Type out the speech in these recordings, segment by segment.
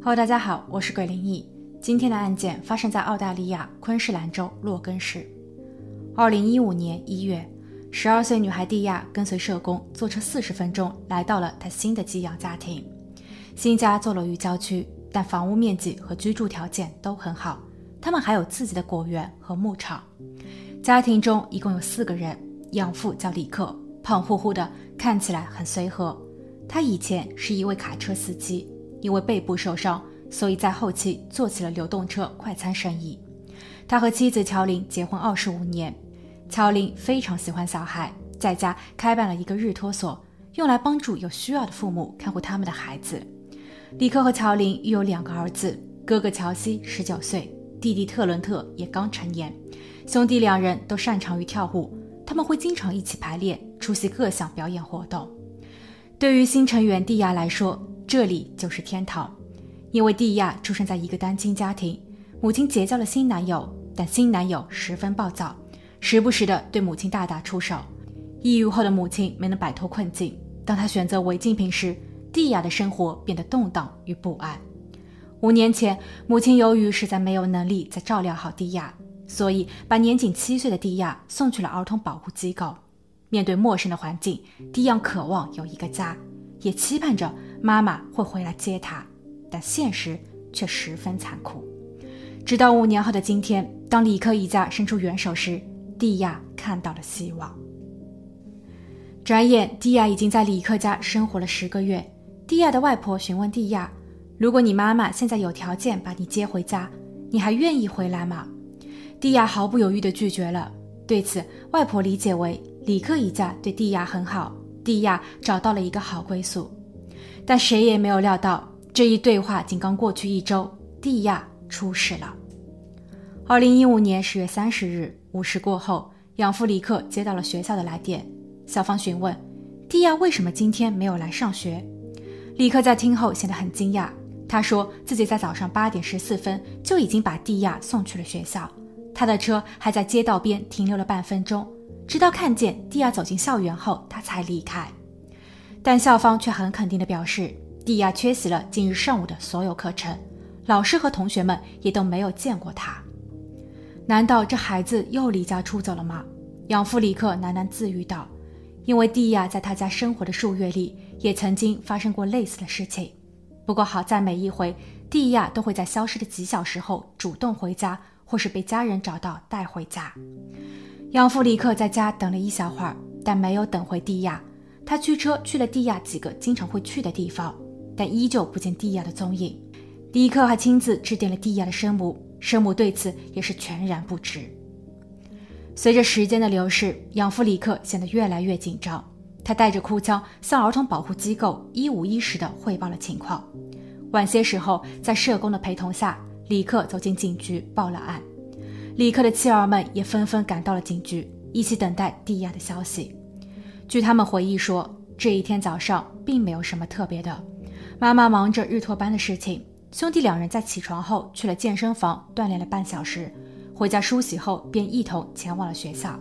Hello，大家好，我是鬼灵异。今天的案件发生在澳大利亚昆士兰州洛根市。二零一五年一月，十二岁女孩蒂亚跟随社工坐车四十分钟来到了她新的寄养家庭。新家坐落于郊区，但房屋面积和居住条件都很好。他们还有自己的果园和牧场。家庭中一共有四个人，养父叫李克，胖乎乎的，看起来很随和。他以前是一位卡车司机。因为背部受伤，所以在后期做起了流动车快餐生意。他和妻子乔琳结婚二十五年，乔琳非常喜欢小孩，在家开办了一个日托所，用来帮助有需要的父母看护他们的孩子。李克和乔琳育有两个儿子，哥哥乔西十九岁，弟弟特伦特也刚成年。兄弟两人都擅长于跳舞，他们会经常一起排练，出席各项表演活动。对于新成员蒂亚来说，这里就是天堂，因为蒂亚出生在一个单亲家庭，母亲结交了新男友，但新男友十分暴躁，时不时的对母亲大打出手。抑郁后的母亲没能摆脱困境，当她选择违禁品时，蒂亚的生活变得动荡与不安。五年前，母亲由于实在没有能力再照料好蒂亚，所以把年仅七岁的蒂亚送去了儿童保护机构。面对陌生的环境，蒂亚渴望有一个家，也期盼着。妈妈会回来接他，但现实却十分残酷。直到五年后的今天，当李克一家伸出援手时，蒂亚看到了希望。转眼，蒂亚已经在李克家生活了十个月。蒂亚的外婆询问蒂亚：“如果你妈妈现在有条件把你接回家，你还愿意回来吗？”蒂亚毫不犹豫地拒绝了。对此，外婆理解为李克一家对蒂亚很好，蒂亚找到了一个好归宿。但谁也没有料到，这一对话仅刚过去一周，蒂亚出事了。二零一五年十月三十日午时过后，养父李克接到了学校的来电，校方询问蒂亚为什么今天没有来上学。李克在听后显得很惊讶，他说自己在早上八点十四分就已经把蒂亚送去了学校，他的车还在街道边停留了半分钟，直到看见蒂亚走进校园后，他才离开。但校方却很肯定地表示，蒂亚缺席了今日上午的所有课程，老师和同学们也都没有见过他。难道这孩子又离家出走了吗？养父李克喃喃自语道：“因为蒂亚在他家生活的数月里，也曾经发生过类似的事情。不过好在每一回，蒂亚都会在消失的几小时后主动回家，或是被家人找到带回家。”养父李克在家等了一小会儿，但没有等回蒂亚。他驱车去了蒂亚几个经常会去的地方，但依旧不见蒂亚的踪影。迪克还亲自致电了蒂亚的生母，生母对此也是全然不知。随着时间的流逝，养父李克显得越来越紧张。他带着哭腔向儿童保护机构一五一十地汇报了情况。晚些时候，在社工的陪同下，李克走进警局报了案。李克的妻儿们也纷纷赶到了警局，一起等待蒂亚的消息。据他们回忆说，这一天早上并没有什么特别的。妈妈忙着日托班的事情，兄弟两人在起床后去了健身房锻炼了半小时，回家梳洗后便一同前往了学校。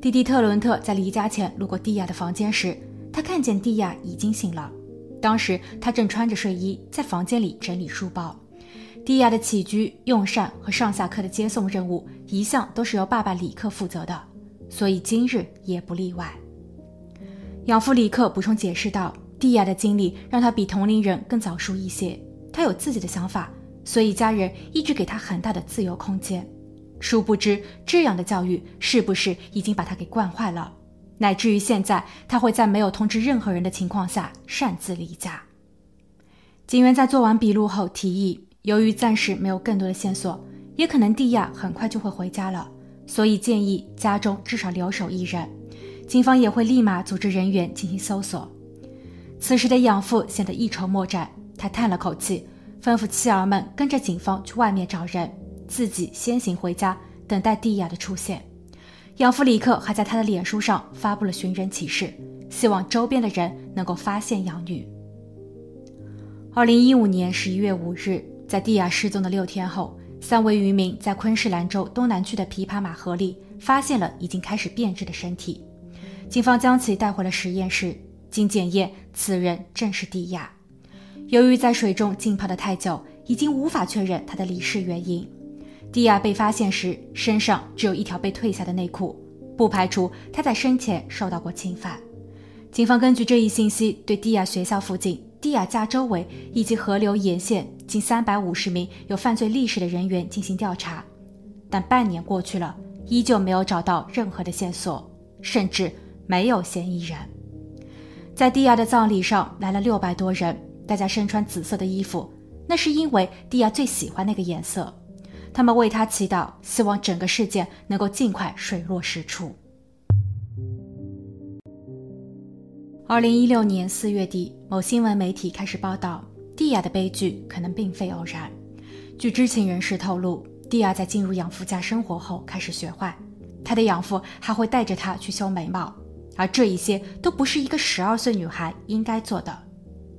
弟弟特伦特在离家前路过蒂亚的房间时，他看见蒂亚已经醒了。当时他正穿着睡衣在房间里整理书包。蒂亚的起居、用膳和上下课的接送任务一向都是由爸爸李克负责的，所以今日也不例外。养父李克补充解释道：“蒂亚的经历让他比同龄人更早熟一些，他有自己的想法，所以家人一直给他很大的自由空间。殊不知，这样的教育是不是已经把他给惯坏了，乃至于现在他会在没有通知任何人的情况下擅自离家。”警员在做完笔录后提议，由于暂时没有更多的线索，也可能蒂亚很快就会回家了，所以建议家中至少留守一人。警方也会立马组织人员进行搜索。此时的养父显得一筹莫展，他叹了口气，吩咐妻儿们跟着警方去外面找人，自己先行回家，等待蒂亚的出现。养父李克还在他的脸书上发布了寻人启事，希望周边的人能够发现养女。二零一五年十一月五日，在蒂亚失踪的六天后，三位渔民在昆士兰州东南区的琵琶马河里发现了已经开始变质的身体。警方将其带回了实验室，经检验，此人正是蒂亚。由于在水中浸泡的太久，已经无法确认他的离世原因。蒂亚被发现时，身上只有一条被褪下的内裤，不排除他在生前受到过侵犯。警方根据这一信息，对蒂亚学校附近、蒂亚家周围以及河流沿线近三百五十名有犯罪历史的人员进行调查，但半年过去了，依旧没有找到任何的线索，甚至没有嫌疑人。在蒂亚的葬礼上来了六百多人，大家身穿紫色的衣服，那是因为蒂亚最喜欢那个颜色。他们为他祈祷，希望整个事件能够尽快水落石出。二零一六年四月底，某新闻媒体开始报道，蒂亚的悲剧可能并非偶然。据知情人士透露，蒂亚在进入养父家生活后开始学坏，他的养父还会带着他去修眉毛。而这一些都不是一个十二岁女孩应该做的。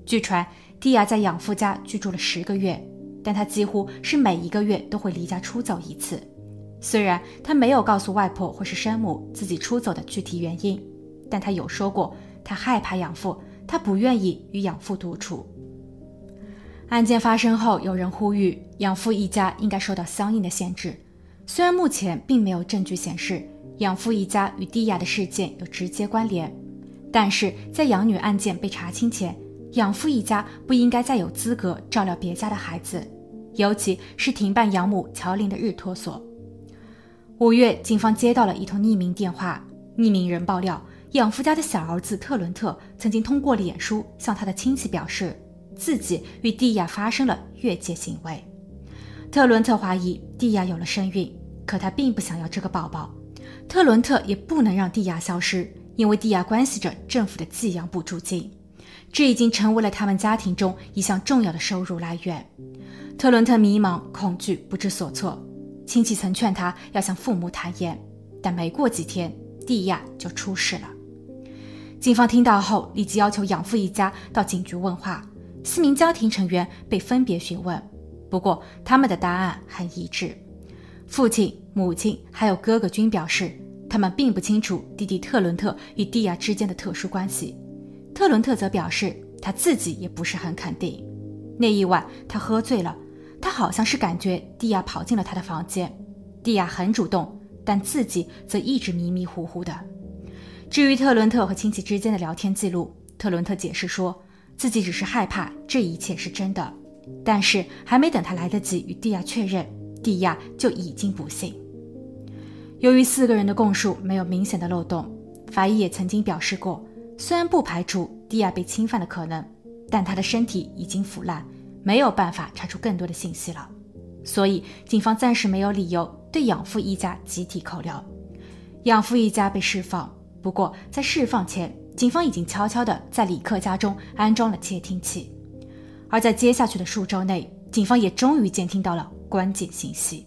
据传，蒂亚在养父家居住了十个月，但她几乎是每一个月都会离家出走一次。虽然她没有告诉外婆或是生母自己出走的具体原因，但她有说过她害怕养父，她不愿意与养父独处。案件发生后，有人呼吁养父一家应该受到相应的限制。虽然目前并没有证据显示。养父一家与蒂亚的事件有直接关联，但是在养女案件被查清前，养父一家不应该再有资格照料别家的孩子，尤其是停办养母乔琳的日托所。五月，警方接到了一通匿名电话，匿名人爆料，养父家的小儿子特伦特曾经通过脸书向他的亲戚表示，自己与蒂亚发生了越界行为。特伦特怀疑蒂亚有了身孕，可他并不想要这个宝宝。特伦特也不能让蒂亚消失，因为蒂亚关系着政府的寄养补助金，这已经成为了他们家庭中一项重要的收入来源。特伦特迷茫、恐惧、不知所措。亲戚曾劝他要向父母坦言，但没过几天，蒂亚就出事了。警方听到后，立即要求养父一家到警局问话。四名家庭成员被分别询问，不过他们的答案很一致。父亲、母亲还有哥哥均表示，他们并不清楚弟弟特伦特与蒂亚之间的特殊关系。特伦特则表示，他自己也不是很肯定。那一晚，他喝醉了，他好像是感觉蒂亚跑进了他的房间。蒂亚很主动，但自己则一直迷迷糊糊的。至于特伦特和亲戚之间的聊天记录，特伦特解释说自己只是害怕这一切是真的，但是还没等他来得及与蒂亚确认。蒂亚就已经不幸。由于四个人的供述没有明显的漏洞，法医也曾经表示过，虽然不排除蒂亚被侵犯的可能，但她的身体已经腐烂，没有办法查出更多的信息了。所以，警方暂时没有理由对养父一家集体扣留。养父一家被释放，不过在释放前，警方已经悄悄地在李克家中安装了窃听器。而在接下去的数周内，警方也终于监听到了。关键信息。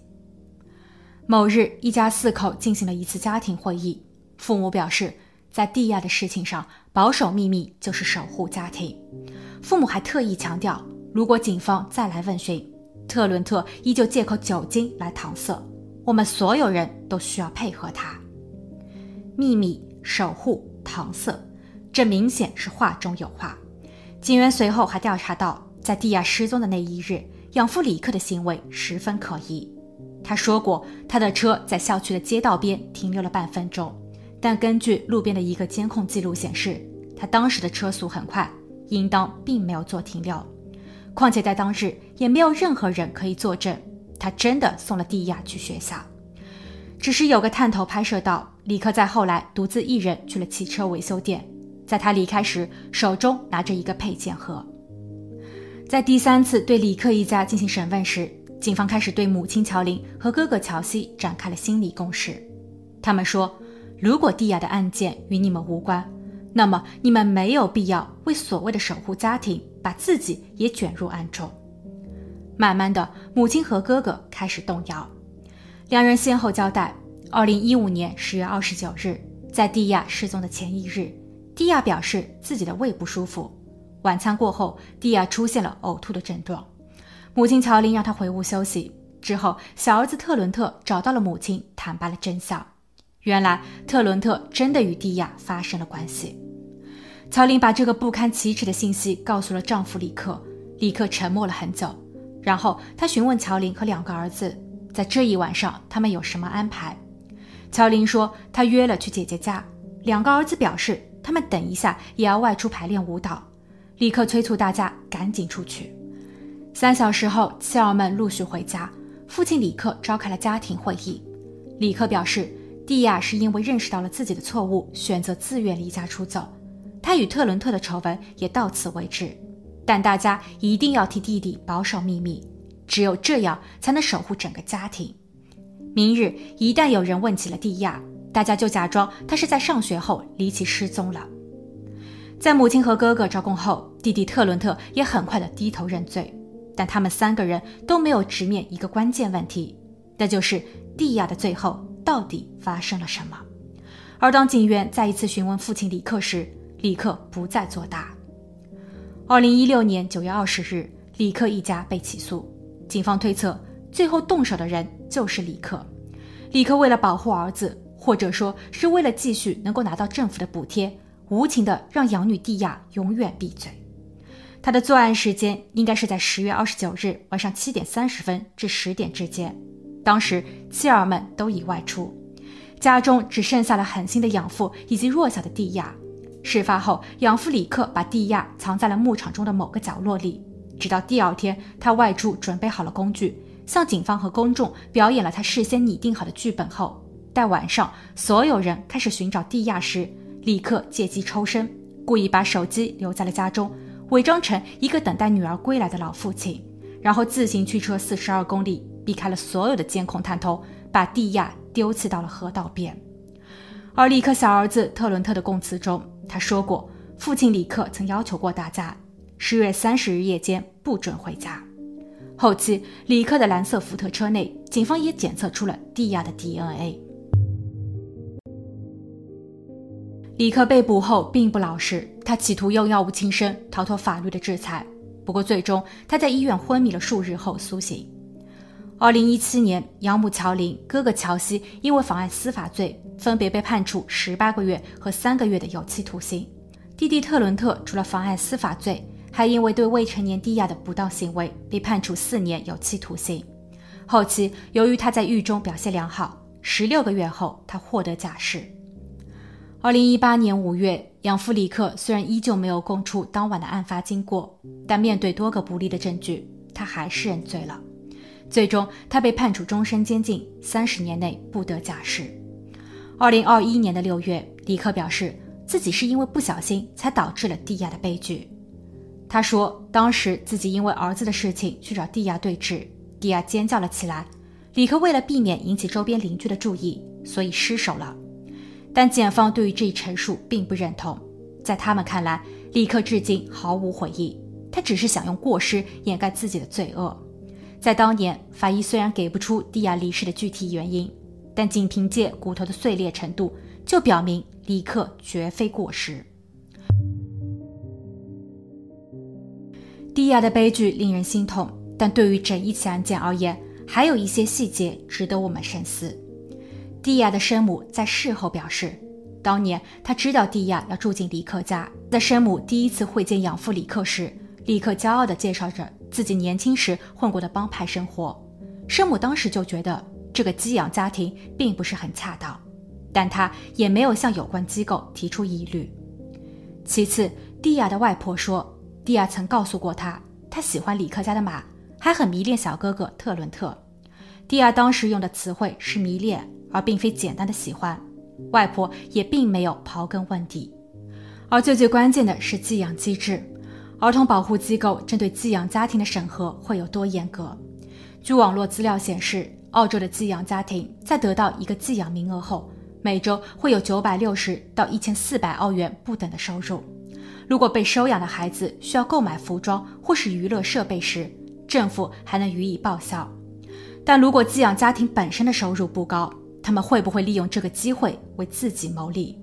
某日，一家四口进行了一次家庭会议。父母表示，在蒂亚的事情上，保守秘密就是守护家庭。父母还特意强调，如果警方再来问询，特伦特依旧借口酒精来搪塞，我们所有人都需要配合他。秘密、守护、搪塞，这明显是话中有话。警员随后还调查到，在蒂亚失踪的那一日。养父李克的行为十分可疑。他说过，他的车在校区的街道边停留了半分钟，但根据路边的一个监控记录显示，他当时的车速很快，应当并没有做停留。况且在当日也没有任何人可以作证，他真的送了蒂亚去学校。只是有个探头拍摄到，李克在后来独自一人去了汽车维修店，在他离开时，手中拿着一个配件盒。在第三次对李克一家进行审问时，警方开始对母亲乔琳和哥哥乔西展开了心理攻势。他们说，如果蒂亚的案件与你们无关，那么你们没有必要为所谓的守护家庭，把自己也卷入案中。慢慢的，母亲和哥哥开始动摇。两人先后交代：，二零一五年十月二十九日，在蒂亚失踪的前一日，蒂亚表示自己的胃不舒服。晚餐过后，蒂亚出现了呕吐的症状。母亲乔琳让他回屋休息。之后，小儿子特伦特找到了母亲，坦白了真相。原来，特伦特真的与蒂亚发生了关系。乔琳把这个不堪启齿的信息告诉了丈夫李克。李克沉默了很久，然后他询问乔林和两个儿子，在这一晚上他们有什么安排。乔林说他约了去姐姐家，两个儿子表示他们等一下也要外出排练舞蹈。李克催促大家赶紧出去。三小时后，妻儿们陆续回家，父亲李克召开了家庭会议。李克表示，蒂亚是因为认识到了自己的错误，选择自愿离家出走。他与特伦特的丑闻也到此为止，但大家一定要替弟弟保守秘密，只有这样才能守护整个家庭。明日一旦有人问起了蒂亚，大家就假装他是在上学后离奇失踪了。在母亲和哥哥招供后，弟弟特伦特也很快的低头认罪，但他们三个人都没有直面一个关键问题，那就是蒂亚的最后到底发生了什么。而当警员再一次询问父亲李克时，李克不再作答。二零一六年九月二十日，李克一家被起诉，警方推测最后动手的人就是李克。李克为了保护儿子，或者说是为了继续能够拿到政府的补贴。无情的让养女蒂亚永远闭嘴。他的作案时间应该是在十月二十九日晚上七点三十分至十点之间，当时妻儿们都已外出，家中只剩下了狠心的养父以及弱小的蒂亚。事发后，养父李克把蒂亚藏在了牧场中的某个角落里，直到第二天他外出准备好了工具，向警方和公众表演了他事先拟定好的剧本后，待晚上所有人开始寻找蒂亚时。李克借机抽身，故意把手机留在了家中，伪装成一个等待女儿归来的老父亲，然后自行驱车四十二公里，避开了所有的监控探头，把蒂亚丢弃到了河道边。而李克小儿子特伦特的供词中，他说过，父亲李克曾要求过大家，十月三十日夜间不准回家。后期，李克的蓝色福特车内，警方也检测出了蒂亚的 DNA。李克被捕后并不老实，他企图用药物轻生逃脱法律的制裁。不过，最终他在医院昏迷了数日后苏醒。二零一七年，养母乔琳、哥哥乔西因为妨碍司法罪，分别被判处十八个月和三个月的有期徒刑。弟弟特伦特除了妨碍司法罪，还因为对未成年蒂亚的不当行为被判处四年有期徒刑。后期，由于他在狱中表现良好，十六个月后他获得假释。二零一八年五月，养父李克虽然依旧没有供出当晚的案发经过，但面对多个不利的证据，他还是认罪了。最终，他被判处终身监禁，三十年内不得假释。二零二一年的六月，李克表示自己是因为不小心才导致了蒂亚的悲剧。他说，当时自己因为儿子的事情去找蒂亚对峙，蒂亚尖叫了起来。李克为了避免引起周边邻居的注意，所以失手了。但检方对于这一陈述并不认同，在他们看来，李克至今毫无悔意，他只是想用过失掩盖自己的罪恶。在当年，法医虽然给不出蒂亚离世的具体原因，但仅凭借骨头的碎裂程度，就表明李克绝非过失。蒂亚的悲剧令人心痛，但对于整一起案件而言，还有一些细节值得我们深思。蒂亚的生母在事后表示，当年她知道蒂亚要住进李克家，在生母第一次会见养父李克时，李克骄傲地介绍着自己年轻时混过的帮派生活。生母当时就觉得这个寄养家庭并不是很恰当，但她也没有向有关机构提出疑虑。其次，蒂亚的外婆说，蒂亚曾告诉过她，她喜欢李克家的马，还很迷恋小哥哥特伦特。蒂亚当时用的词汇是迷恋。而并非简单的喜欢，外婆也并没有刨根问底，而最最关键的是寄养机制，儿童保护机构针对寄养家庭的审核会有多严格？据网络资料显示，澳洲的寄养家庭在得到一个寄养名额后，每周会有九百六十到一千四百澳元不等的收入。如果被收养的孩子需要购买服装或是娱乐设备时，政府还能予以报销。但如果寄养家庭本身的收入不高，他们会不会利用这个机会为自己谋利？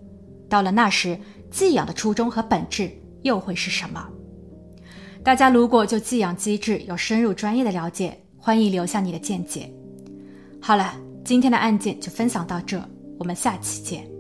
到了那时，寄养的初衷和本质又会是什么？大家如果就寄养机制有深入专业的了解，欢迎留下你的见解。好了，今天的案件就分享到这，我们下期见。